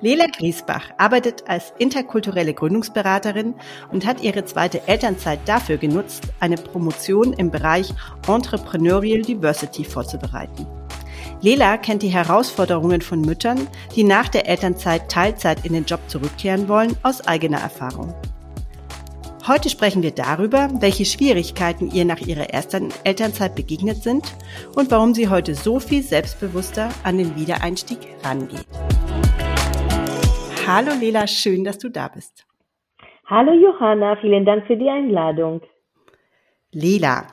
Lela Griesbach arbeitet als interkulturelle Gründungsberaterin und hat ihre zweite Elternzeit dafür genutzt, eine Promotion im Bereich Entrepreneurial Diversity vorzubereiten. Lela kennt die Herausforderungen von Müttern, die nach der Elternzeit Teilzeit in den Job zurückkehren wollen, aus eigener Erfahrung. Heute sprechen wir darüber, welche Schwierigkeiten ihr nach ihrer ersten Elternzeit begegnet sind und warum sie heute so viel selbstbewusster an den Wiedereinstieg rangeht. Hallo Lela, schön, dass du da bist. Hallo Johanna, vielen Dank für die Einladung. Lela,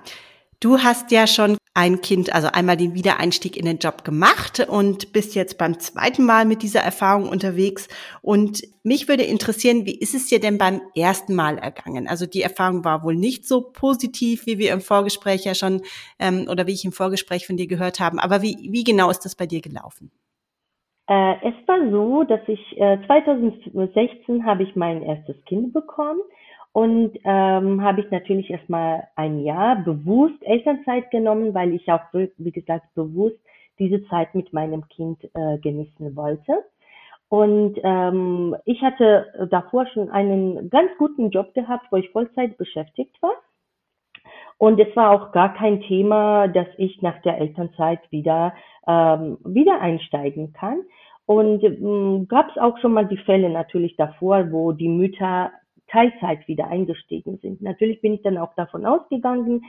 du hast ja schon ein Kind, also einmal den Wiedereinstieg in den Job gemacht und bist jetzt beim zweiten Mal mit dieser Erfahrung unterwegs. Und mich würde interessieren, wie ist es dir denn beim ersten Mal ergangen? Also die Erfahrung war wohl nicht so positiv, wie wir im Vorgespräch ja schon ähm, oder wie ich im Vorgespräch von dir gehört haben. Aber wie, wie genau ist das bei dir gelaufen? Äh, es war so, dass ich äh, 2016 habe ich mein erstes Kind bekommen und ähm, habe ich natürlich erstmal ein Jahr bewusst Elternzeit genommen, weil ich auch, wie gesagt, bewusst diese Zeit mit meinem Kind äh, genießen wollte. Und ähm, ich hatte davor schon einen ganz guten Job gehabt, wo ich Vollzeit beschäftigt war. Und es war auch gar kein Thema, dass ich nach der Elternzeit wieder, ähm, wieder einsteigen kann. Und ähm, gab es auch schon mal die Fälle natürlich davor, wo die Mütter Teilzeit wieder eingestiegen sind. Natürlich bin ich dann auch davon ausgegangen,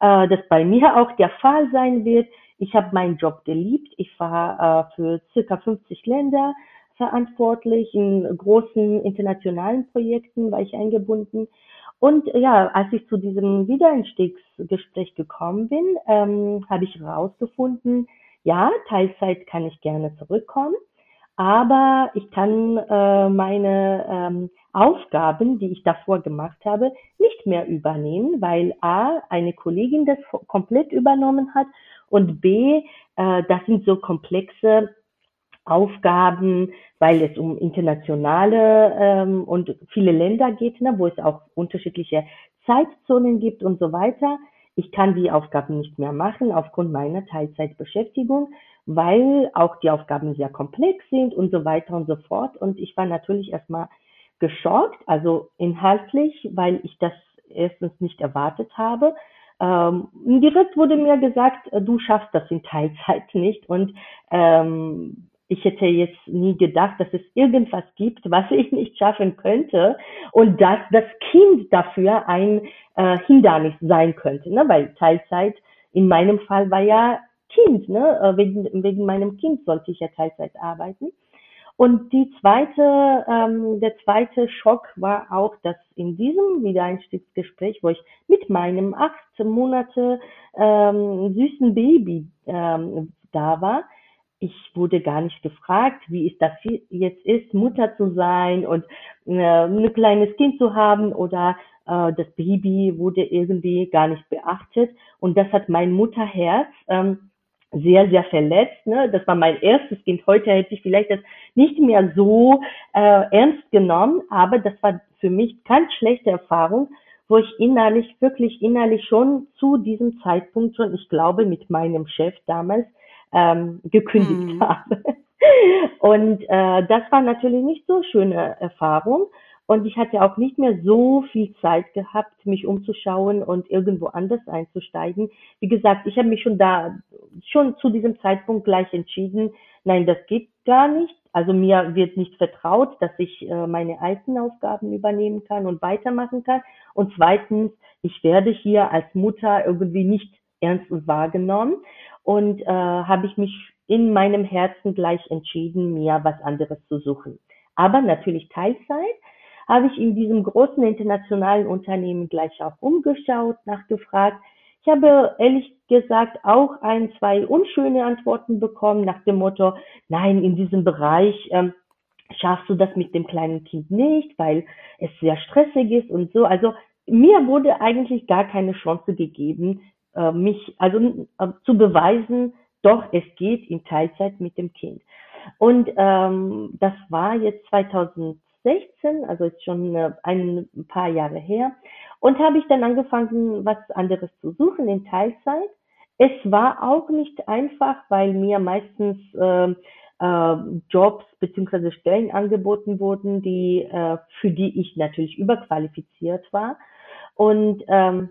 äh, dass bei mir auch der Fall sein wird. Ich habe meinen Job geliebt. Ich war äh, für circa 50 Länder verantwortlich. In großen internationalen Projekten war ich eingebunden. Und ja, als ich zu diesem Wiedereinstiegsgespräch gekommen bin, ähm, habe ich herausgefunden, ja, Teilzeit kann ich gerne zurückkommen, aber ich kann äh, meine ähm, Aufgaben, die ich davor gemacht habe, nicht mehr übernehmen, weil A, eine Kollegin das komplett übernommen hat und B, äh, das sind so komplexe Aufgaben, weil es um internationale ähm, und viele Länder geht, ne, wo es auch unterschiedliche Zeitzonen gibt und so weiter. Ich kann die Aufgaben nicht mehr machen aufgrund meiner Teilzeitbeschäftigung, weil auch die Aufgaben sehr komplex sind und so weiter und so fort. Und ich war natürlich erstmal geschockt, also inhaltlich, weil ich das erstens nicht erwartet habe. Ähm, direkt wurde mir gesagt, du schaffst das in Teilzeit nicht. Und ähm, ich hätte jetzt nie gedacht, dass es irgendwas gibt, was ich nicht schaffen könnte und dass das Kind dafür ein äh, Hindernis sein könnte, ne? weil Teilzeit in meinem Fall war ja Kind, ne? Äh, wegen, wegen meinem Kind sollte ich ja Teilzeit arbeiten. Und die zweite, ähm, der zweite Schock war auch, dass in diesem Wiedereinstiegsgespräch, wo ich mit meinem acht Monate ähm, süßen Baby ähm, da war, ich wurde gar nicht gefragt, wie es das jetzt ist, Mutter zu sein und äh, ein kleines Kind zu haben oder äh, das Baby wurde irgendwie gar nicht beachtet. Und das hat mein Mutterherz ähm, sehr, sehr verletzt. Ne? Das war mein erstes Kind. Heute hätte ich vielleicht das nicht mehr so äh, ernst genommen, aber das war für mich ganz schlechte Erfahrung, wo ich innerlich, wirklich innerlich schon zu diesem Zeitpunkt schon, ich glaube, mit meinem Chef damals ähm, gekündigt mhm. habe. Und äh, das war natürlich nicht so schöne Erfahrung. Und ich hatte auch nicht mehr so viel Zeit gehabt, mich umzuschauen und irgendwo anders einzusteigen. Wie gesagt, ich habe mich schon da, schon zu diesem Zeitpunkt gleich entschieden, nein, das geht gar nicht. Also mir wird nicht vertraut, dass ich äh, meine alten Aufgaben übernehmen kann und weitermachen kann. Und zweitens, ich werde hier als Mutter irgendwie nicht ernst wahrgenommen und äh, habe ich mich in meinem Herzen gleich entschieden, mir was anderes zu suchen. Aber natürlich Teilzeit habe ich in diesem großen internationalen Unternehmen gleich auch umgeschaut, nachgefragt. Ich habe ehrlich gesagt auch ein, zwei unschöne Antworten bekommen nach dem Motto, nein, in diesem Bereich ähm, schaffst du das mit dem kleinen Kind nicht, weil es sehr stressig ist und so. Also mir wurde eigentlich gar keine Chance gegeben, äh, mich also äh, zu beweisen, doch es geht in Teilzeit mit dem Kind. Und ähm, das war jetzt 2016, also jetzt schon äh, ein paar Jahre her. Und habe ich dann angefangen, was anderes zu suchen in Teilzeit. Es war auch nicht einfach, weil mir meistens äh, äh, Jobs beziehungsweise Stellen angeboten wurden, die äh, für die ich natürlich überqualifiziert war. Und ähm,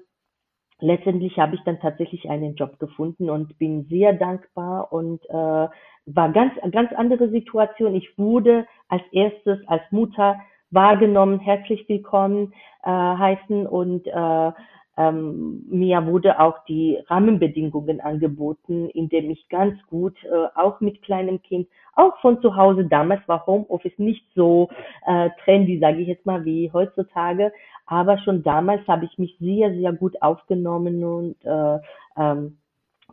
letztendlich habe ich dann tatsächlich einen Job gefunden und bin sehr dankbar und äh, war ganz ganz andere Situation. Ich wurde als erstes als Mutter wahrgenommen, herzlich willkommen äh, heißen und äh, ähm, mir wurde auch die Rahmenbedingungen angeboten, indem ich ganz gut, äh, auch mit kleinem Kind, auch von zu Hause, damals war Homeoffice nicht so äh, trendy, sage ich jetzt mal, wie heutzutage, aber schon damals habe ich mich sehr, sehr gut aufgenommen und äh, ähm,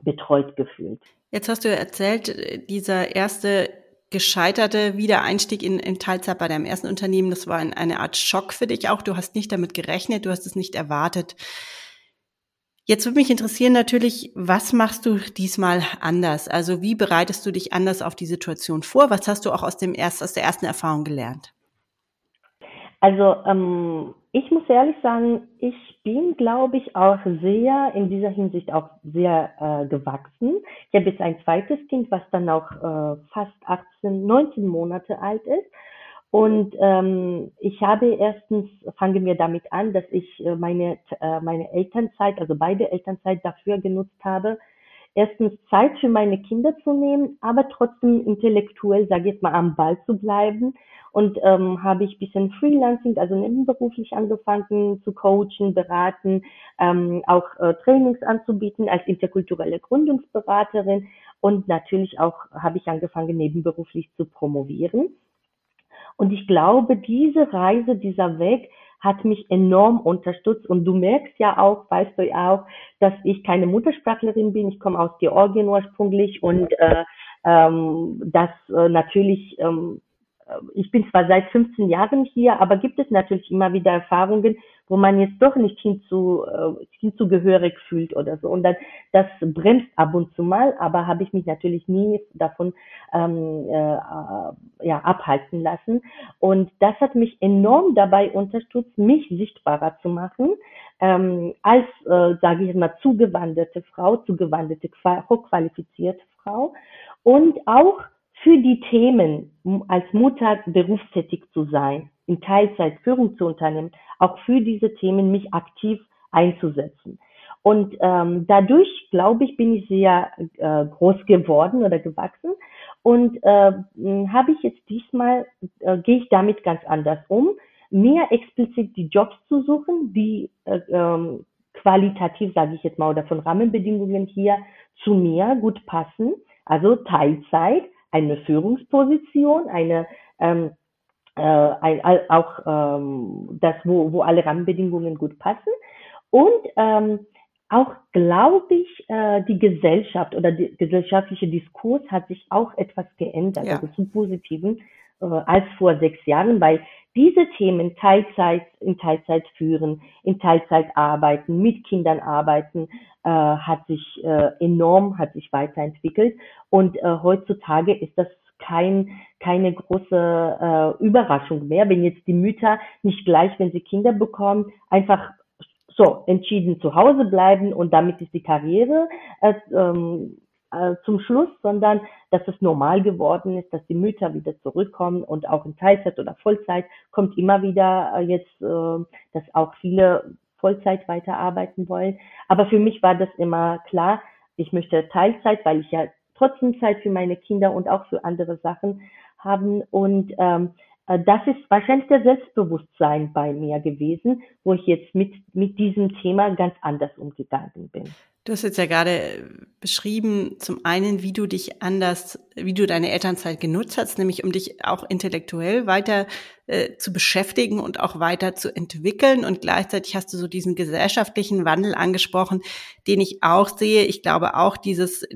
betreut gefühlt. Jetzt hast du erzählt, dieser erste gescheiterte Wiedereinstieg in, in Teilzeit bei deinem ersten Unternehmen, das war eine Art Schock für dich auch. Du hast nicht damit gerechnet, du hast es nicht erwartet. Jetzt würde mich interessieren natürlich, was machst du diesmal anders? Also wie bereitest du dich anders auf die Situation vor? Was hast du auch aus dem erst, aus der ersten Erfahrung gelernt? Also ähm, ich muss ehrlich sagen, ich bin, glaube ich, auch sehr in dieser Hinsicht auch sehr äh, gewachsen. Ich habe jetzt ein zweites Kind, was dann auch äh, fast 18, 19 Monate alt ist. Und ähm, ich habe erstens, fangen wir damit an, dass ich äh, meine, äh, meine Elternzeit, also beide Elternzeit dafür genutzt habe, erstens Zeit für meine Kinder zu nehmen, aber trotzdem intellektuell, sage ich mal, am Ball zu bleiben. Und ähm, habe ich bisschen Freelancing, also nebenberuflich angefangen zu coachen, beraten, ähm, auch äh, Trainings anzubieten als interkulturelle Gründungsberaterin. Und natürlich auch habe ich angefangen, nebenberuflich zu promovieren. Und ich glaube, diese Reise, dieser Weg hat mich enorm unterstützt. Und du merkst ja auch, weißt du ja auch, dass ich keine Muttersprachlerin bin. Ich komme aus Georgien ursprünglich und äh, ähm, das äh, natürlich, ähm, äh, ich bin zwar seit 15 Jahren hier, aber gibt es natürlich immer wieder Erfahrungen, wo man jetzt doch nicht hinzu, äh, hinzugehörig fühlt oder so. Und dann, das bremst ab und zu mal, aber habe ich mich natürlich nie davon ähm, äh, ja, abhalten lassen. Und das hat mich enorm dabei unterstützt, mich sichtbarer zu machen, ähm, als, äh, sage ich mal, zugewanderte Frau, zugewanderte, hochqualifizierte Frau. Und auch für die Themen als Mutter berufstätig zu sein in Teilzeit Führung zu unternehmen, auch für diese Themen mich aktiv einzusetzen. Und ähm, dadurch, glaube ich, bin ich sehr äh, groß geworden oder gewachsen und äh, habe ich jetzt diesmal, äh, gehe ich damit ganz anders um, mehr explizit die Jobs zu suchen, die äh, ähm, qualitativ, sage ich jetzt mal, oder von Rahmenbedingungen hier zu mir gut passen. Also Teilzeit, eine Führungsposition, eine ähm, äh, ein, auch ähm, das, wo, wo alle Rahmenbedingungen gut passen. Und ähm, auch glaube ich, äh, die Gesellschaft oder der gesellschaftliche Diskurs hat sich auch etwas geändert, ja. also zum Positiven als vor sechs Jahren, weil diese Themen Teilzeit in Teilzeit führen, in Teilzeit arbeiten, mit Kindern arbeiten, äh, hat sich äh, enorm, hat sich weiterentwickelt. Und äh, heutzutage ist das kein, keine große äh, Überraschung mehr, wenn jetzt die Mütter nicht gleich, wenn sie Kinder bekommen, einfach so entschieden zu Hause bleiben und damit ist die Karriere äh, ähm, äh, zum Schluss, sondern dass es normal geworden ist, dass die Mütter wieder zurückkommen und auch in Teilzeit oder Vollzeit kommt immer wieder äh, jetzt, äh, dass auch viele Vollzeit weiterarbeiten wollen. Aber für mich war das immer klar, ich möchte Teilzeit, weil ich ja trotzdem Zeit für meine Kinder und auch für andere Sachen haben. Und ähm, äh, das ist wahrscheinlich der Selbstbewusstsein bei mir gewesen, wo ich jetzt mit, mit diesem Thema ganz anders umgegangen bin. Du hast jetzt ja gerade beschrieben, zum einen, wie du dich anders, wie du deine Elternzeit genutzt hast, nämlich um dich auch intellektuell weiter äh, zu beschäftigen und auch weiter zu entwickeln. Und gleichzeitig hast du so diesen gesellschaftlichen Wandel angesprochen, den ich auch sehe. Ich glaube auch dieses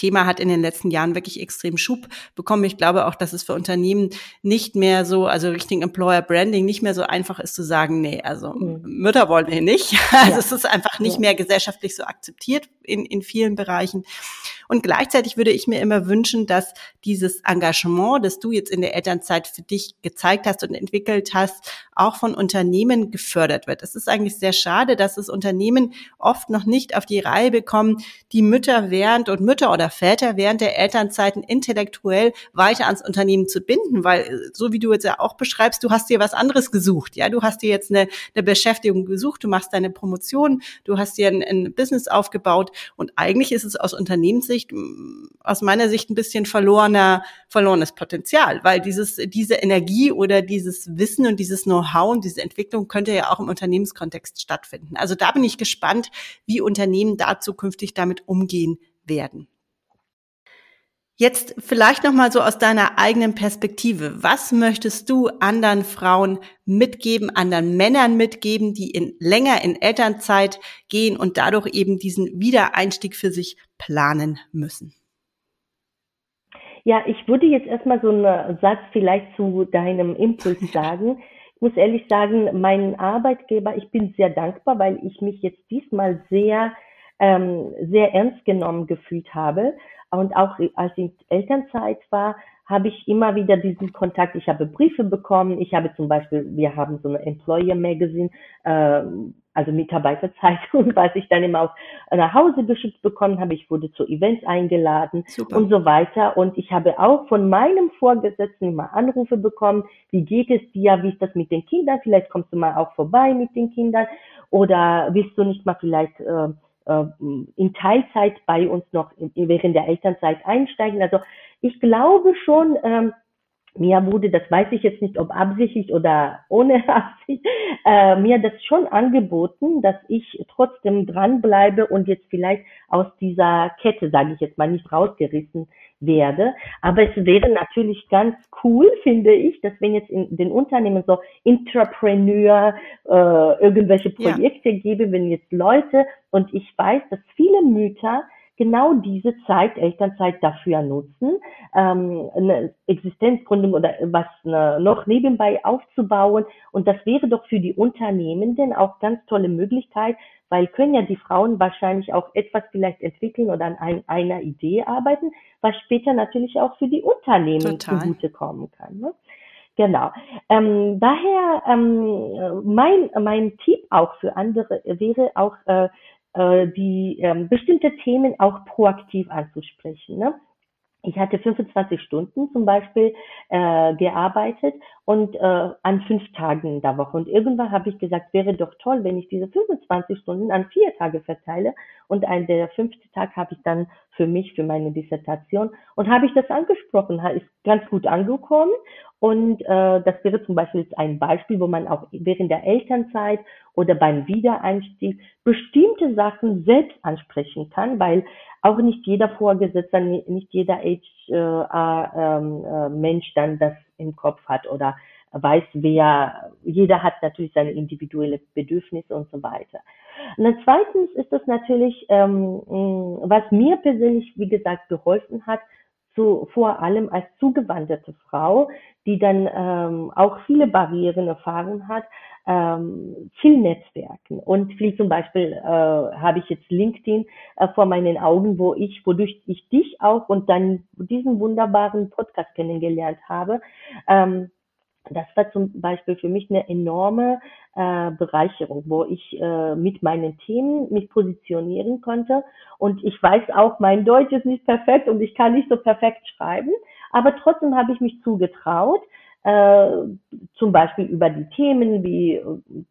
Thema hat in den letzten Jahren wirklich extrem Schub bekommen. Ich glaube auch, dass es für Unternehmen nicht mehr so, also Richtung Employer Branding nicht mehr so einfach ist zu sagen, nee, also mhm. Mütter wollen wir nicht. Also ja. es ist einfach nicht ja. mehr gesellschaftlich so akzeptiert, in, in vielen Bereichen. Und gleichzeitig würde ich mir immer wünschen, dass dieses Engagement, das du jetzt in der Elternzeit für dich gezeigt hast und entwickelt hast, auch von Unternehmen gefördert wird. Es ist eigentlich sehr schade, dass das Unternehmen oft noch nicht auf die Reihe bekommen, die Mütter während und Mütter oder Väter während der Elternzeiten intellektuell weiter ans Unternehmen zu binden, weil so wie du jetzt ja auch beschreibst, du hast dir was anderes gesucht, ja, du hast dir jetzt eine, eine Beschäftigung gesucht, du machst deine Promotion, du hast dir ein, ein Business aufgebaut und eigentlich ist es aus Unternehmenssicht, aus meiner Sicht ein bisschen verlorener, verlorenes Potenzial, weil dieses, diese Energie oder dieses Wissen und dieses Know-how und diese Entwicklung könnte ja auch im Unternehmenskontext stattfinden. Also da bin ich gespannt, wie Unternehmen da zukünftig damit umgehen werden. Jetzt vielleicht noch mal so aus deiner eigenen Perspektive. Was möchtest du anderen Frauen mitgeben, anderen Männern mitgeben, die in länger in Elternzeit gehen und dadurch eben diesen Wiedereinstieg für sich planen müssen? Ja, ich würde jetzt erstmal so einen Satz vielleicht zu deinem Impuls sagen. Ich muss ehrlich sagen, mein Arbeitgeber, ich bin sehr dankbar, weil ich mich jetzt diesmal sehr, ähm, sehr ernst genommen gefühlt habe. Und auch als ich in Elternzeit war, habe ich immer wieder diesen Kontakt. Ich habe Briefe bekommen. Ich habe zum Beispiel, wir haben so eine Employer Magazine, äh, also Mitarbeiterzeitung, was ich dann immer auch nach Hause geschickt bekommen habe. Ich wurde zu Events eingeladen Super. und so weiter. Und ich habe auch von meinem Vorgesetzten immer Anrufe bekommen. Wie geht es dir? Wie ist das mit den Kindern? Vielleicht kommst du mal auch vorbei mit den Kindern. Oder willst du nicht mal vielleicht äh, in Teilzeit bei uns noch während der Elternzeit einsteigen. Also ich glaube schon, ähm, mir wurde, das weiß ich jetzt nicht, ob absichtlich oder ohne Absicht, äh, mir das schon angeboten, dass ich trotzdem dranbleibe und jetzt vielleicht aus dieser Kette, sage ich jetzt mal, nicht rausgerissen werde. Aber es wäre natürlich ganz cool, finde ich, dass wenn jetzt in den Unternehmen so Intrapreneur äh, irgendwelche Projekte ja. gäbe, wenn jetzt Leute und ich weiß, dass viele Mütter genau diese Zeit, Elternzeit dafür nutzen, ähm, eine Existenzgründung oder was ne, noch nebenbei aufzubauen. Und das wäre doch für die Unternehmen denn auch ganz tolle Möglichkeit, weil können ja die Frauen wahrscheinlich auch etwas vielleicht entwickeln oder an ein, einer Idee arbeiten, was später natürlich auch für die Unternehmen Total. zugutekommen kann. Ne? Genau. Ähm, daher ähm, mein mein Tipp auch für andere wäre auch äh, die ähm, bestimmte Themen auch proaktiv anzusprechen. Ne? Ich hatte 25 Stunden zum Beispiel äh, gearbeitet und äh, an fünf Tagen in der Woche. Und irgendwann habe ich gesagt, wäre doch toll, wenn ich diese 25 Stunden an vier Tage verteile. Und ein der fünfte Tag habe ich dann für mich, für meine Dissertation. Und habe ich das angesprochen, ist ganz gut angekommen. Und äh, das wäre zum Beispiel ein Beispiel, wo man auch während der Elternzeit oder beim Wiedereinstieg bestimmte Sachen selbst ansprechen kann, weil auch nicht jeder Vorgesetzter, nicht jeder HR-Mensch ähm, äh, dann das im Kopf hat oder weiß, wer, jeder hat natürlich seine individuelle Bedürfnisse und so weiter. Und dann zweitens ist das natürlich, ähm, was mir persönlich, wie gesagt, geholfen hat, so vor allem als zugewanderte Frau, die dann ähm, auch viele Barrieren erfahren hat, ähm, viel Netzwerken und viel zum Beispiel äh, habe ich jetzt LinkedIn äh, vor meinen Augen, wo ich, wodurch ich dich auch und dann diesen wunderbaren Podcast kennengelernt habe. Ähm, das war zum Beispiel für mich eine enorme äh, Bereicherung, wo ich äh, mit meinen Themen mich positionieren konnte. Und ich weiß auch, mein Deutsch ist nicht perfekt und ich kann nicht so perfekt schreiben, aber trotzdem habe ich mich zugetraut, äh, zum Beispiel über die Themen wie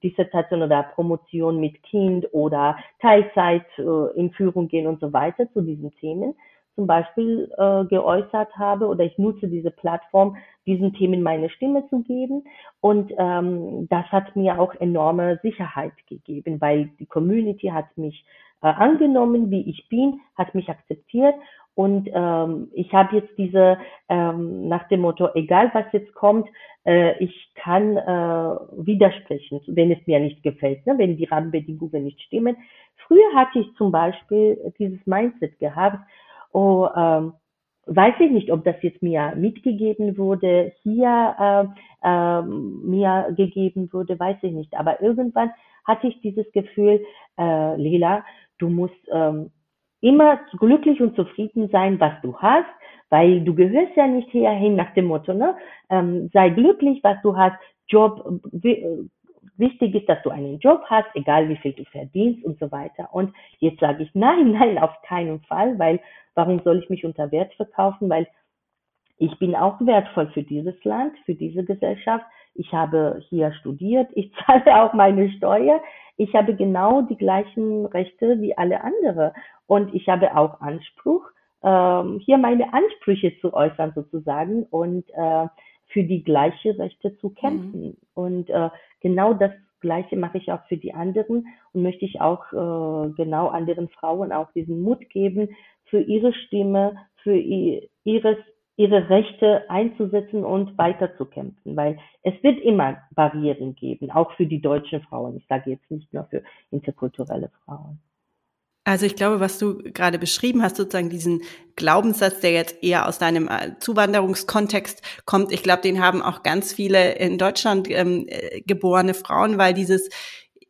Dissertation oder Promotion mit Kind oder Teilzeit äh, in Führung gehen und so weiter zu diesen Themen zum Beispiel äh, geäußert habe oder ich nutze diese Plattform, diesen Themen meine Stimme zu geben. Und ähm, das hat mir auch enorme Sicherheit gegeben, weil die Community hat mich äh, angenommen, wie ich bin, hat mich akzeptiert und ähm, ich habe jetzt diese ähm, nach dem Motto, egal was jetzt kommt, äh, ich kann äh, widersprechen, wenn es mir nicht gefällt, ne? wenn die Rahmenbedingungen nicht stimmen. Früher hatte ich zum Beispiel dieses Mindset gehabt, Oh, ähm, weiß ich nicht, ob das jetzt mir mitgegeben wurde, hier äh, äh, mir gegeben wurde, weiß ich nicht. Aber irgendwann hatte ich dieses Gefühl, äh, Lila, du musst ähm, immer glücklich und zufrieden sein, was du hast, weil du gehörst ja nicht hierhin nach dem Motto, ne? Ähm, sei glücklich, was du hast, Job, wichtig ist, dass du einen Job hast, egal wie viel du verdienst und so weiter. Und jetzt sage ich nein, nein, auf keinen Fall, weil warum soll ich mich unter Wert verkaufen? Weil ich bin auch wertvoll für dieses Land, für diese Gesellschaft. Ich habe hier studiert, ich zahle auch meine Steuer. Ich habe genau die gleichen Rechte wie alle anderen. Und ich habe auch Anspruch, ähm, hier meine Ansprüche zu äußern sozusagen und äh, für die gleiche Rechte zu kämpfen. Mhm. Und äh, genau das Gleiche mache ich auch für die anderen und möchte ich auch äh, genau anderen Frauen auch diesen Mut geben, für ihre Stimme, für ihres, ihre Rechte einzusetzen und weiterzukämpfen, weil es wird immer Barrieren geben, auch für die deutschen Frauen. Ich sage jetzt nicht nur für interkulturelle Frauen. Also ich glaube, was du gerade beschrieben hast, sozusagen diesen Glaubenssatz, der jetzt eher aus deinem äh, Zuwanderungskontext kommt, ich glaube, den haben auch ganz viele in Deutschland ähm, äh, geborene Frauen, weil dieses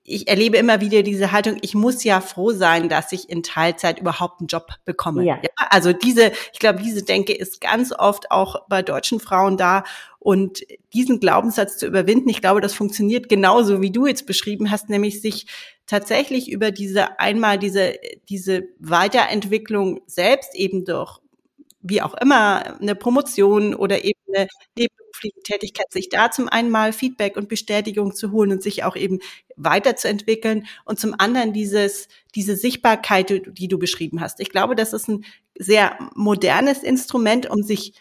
ich erlebe immer wieder diese Haltung, ich muss ja froh sein, dass ich in Teilzeit überhaupt einen Job bekomme. Ja. ja also diese, ich glaube, diese Denke ist ganz oft auch bei deutschen Frauen da. Und diesen Glaubenssatz zu überwinden, ich glaube, das funktioniert genauso, wie du jetzt beschrieben hast, nämlich sich tatsächlich über diese einmal diese, diese Weiterentwicklung selbst eben durch wie auch immer, eine Promotion oder eben eine nebenberufliche Tätigkeit, sich da zum einen mal Feedback und Bestätigung zu holen und sich auch eben weiterzuentwickeln und zum anderen dieses, diese Sichtbarkeit, die du beschrieben hast. Ich glaube, das ist ein sehr modernes Instrument, um sich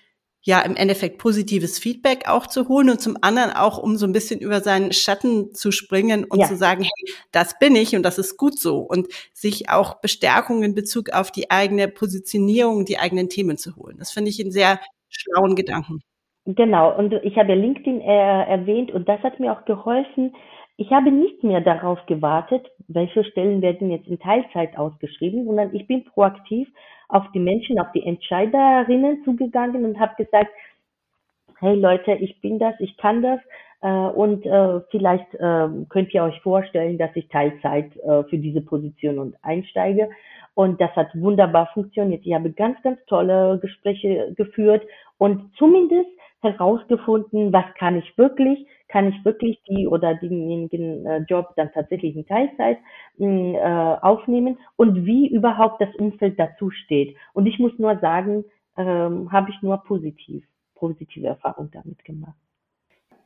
ja im Endeffekt positives Feedback auch zu holen und zum anderen auch, um so ein bisschen über seinen Schatten zu springen und ja. zu sagen, hey, das bin ich und das ist gut so und sich auch Bestärkung in Bezug auf die eigene Positionierung, die eigenen Themen zu holen. Das finde ich einen sehr schlauen Gedanken. Genau, und ich habe LinkedIn äh, erwähnt und das hat mir auch geholfen. Ich habe nicht mehr darauf gewartet, welche Stellen werden jetzt in Teilzeit ausgeschrieben, sondern ich bin proaktiv auf die Menschen, auf die Entscheiderinnen zugegangen und habe gesagt, hey Leute, ich bin das, ich kann das äh, und äh, vielleicht äh, könnt ihr euch vorstellen, dass ich Teilzeit äh, für diese Position und einsteige. Und das hat wunderbar funktioniert. Ich habe ganz, ganz tolle Gespräche geführt und zumindest herausgefunden, was kann ich wirklich, kann ich wirklich die oder denjenigen äh, Job dann tatsächlich in Teilzeit hm, äh, aufnehmen und wie überhaupt das Umfeld dazu steht. Und ich muss nur sagen, ähm, habe ich nur positiv, positive Erfahrungen damit gemacht.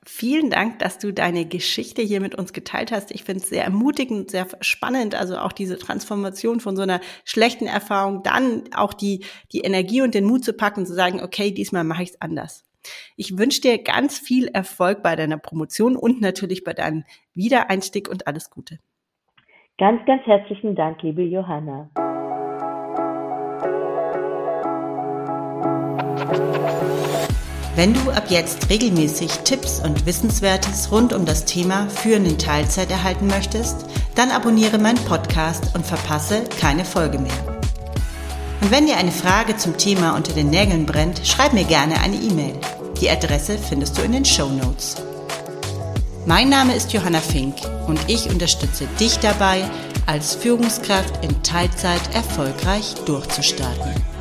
Vielen Dank, dass du deine Geschichte hier mit uns geteilt hast. Ich finde es sehr ermutigend, sehr spannend. Also auch diese Transformation von so einer schlechten Erfahrung, dann auch die, die Energie und den Mut zu packen zu sagen, okay, diesmal mache ich es anders. Ich wünsche dir ganz viel Erfolg bei deiner Promotion und natürlich bei deinem Wiedereinstieg und alles Gute. Ganz, ganz herzlichen Dank, liebe Johanna. Wenn du ab jetzt regelmäßig Tipps und Wissenswertes rund um das Thema Führen in Teilzeit erhalten möchtest, dann abonniere meinen Podcast und verpasse keine Folge mehr. Und wenn dir eine Frage zum Thema unter den Nägeln brennt, schreib mir gerne eine E-Mail. Die Adresse findest du in den Show Notes. Mein Name ist Johanna Fink und ich unterstütze dich dabei, als Führungskraft in Teilzeit erfolgreich durchzustarten.